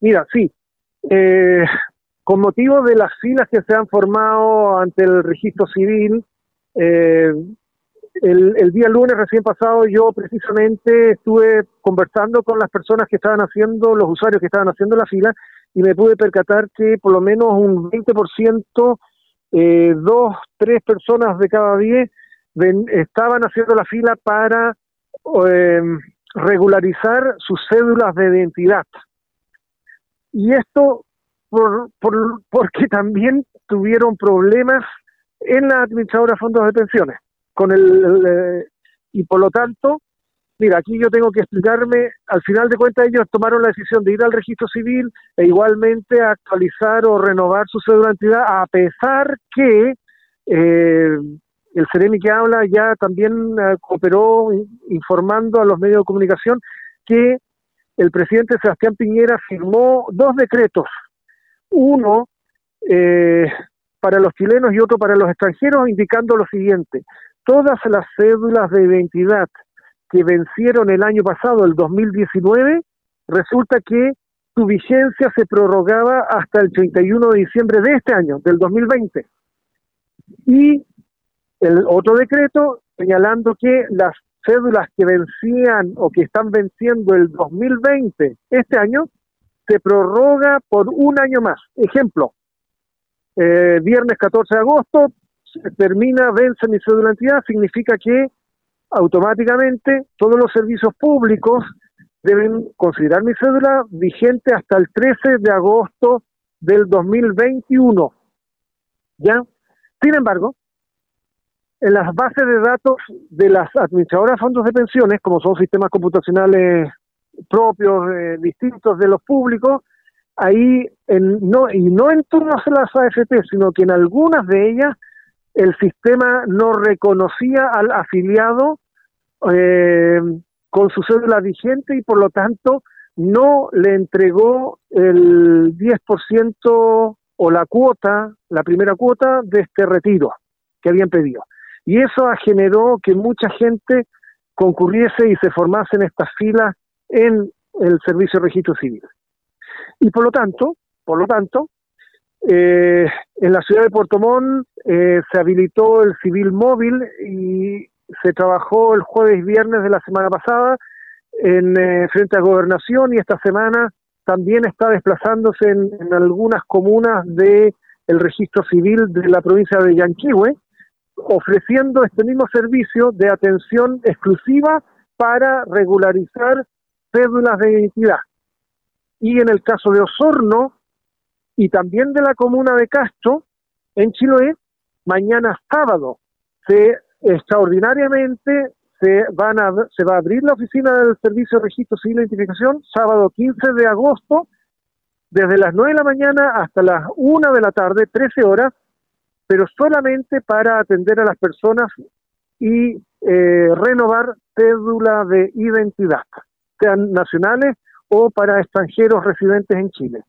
Mira, sí. Eh, con motivo de las filas que se han formado ante el registro civil, eh, el, día lunes recién pasado yo precisamente estuve conversando con las personas que estaban haciendo, los usuarios que estaban haciendo la fila, y me pude percatar que por lo menos un 20%, eh, dos, tres personas de cada diez estaban haciendo la fila para eh, regularizar sus cédulas de identidad. Y esto por, por, porque también tuvieron problemas en la administradora de fondos de pensiones con el, eh, y por lo tanto mira aquí yo tengo que explicarme al final de cuentas ellos tomaron la decisión de ir al registro civil e igualmente actualizar o renovar su cédula de identidad a pesar que eh, el Ceremi que habla ya también eh, cooperó informando a los medios de comunicación que el presidente Sebastián Piñera firmó dos decretos uno eh, para los chilenos y otro para los extranjeros, indicando lo siguiente, todas las cédulas de identidad que vencieron el año pasado, el 2019, resulta que su vigencia se prorrogaba hasta el 31 de diciembre de este año, del 2020. Y el otro decreto señalando que las cédulas que vencían o que están venciendo el 2020 este año se prorroga por un año más. Ejemplo, eh, viernes 14 de agosto termina, vence mi cédula de entidad, significa que automáticamente todos los servicios públicos deben considerar mi cédula vigente hasta el 13 de agosto del 2021. ¿Ya? Sin embargo, en las bases de datos de las administradoras de fondos de pensiones, como son sistemas computacionales propios, eh, distintos de los públicos, ahí en, no, y no en todas las AFP, sino que en algunas de ellas el sistema no reconocía al afiliado eh, con su cédula vigente y por lo tanto no le entregó el 10% o la cuota, la primera cuota de este retiro que habían pedido. Y eso generó que mucha gente concurriese y se formase en estas filas en el servicio de registro civil. Y por lo tanto, por lo tanto, eh, en la ciudad de Puerto Montt eh, se habilitó el civil móvil y se trabajó el jueves y viernes de la semana pasada en eh, frente a gobernación y esta semana también está desplazándose en, algunas comunas de el registro civil de la provincia de Yanquihue, ofreciendo este mismo servicio de atención exclusiva para regularizar cédulas de identidad. Y en el caso de Osorno y también de la comuna de Castro, en Chiloé, mañana sábado, se extraordinariamente se, van a, se va a abrir la oficina del Servicio de Registro Civil de Identificación, sábado 15 de agosto, desde las 9 de la mañana hasta las 1 de la tarde, 13 horas, pero solamente para atender a las personas y eh, renovar cédula de identidad sean nacionales o para extranjeros residentes en Chile.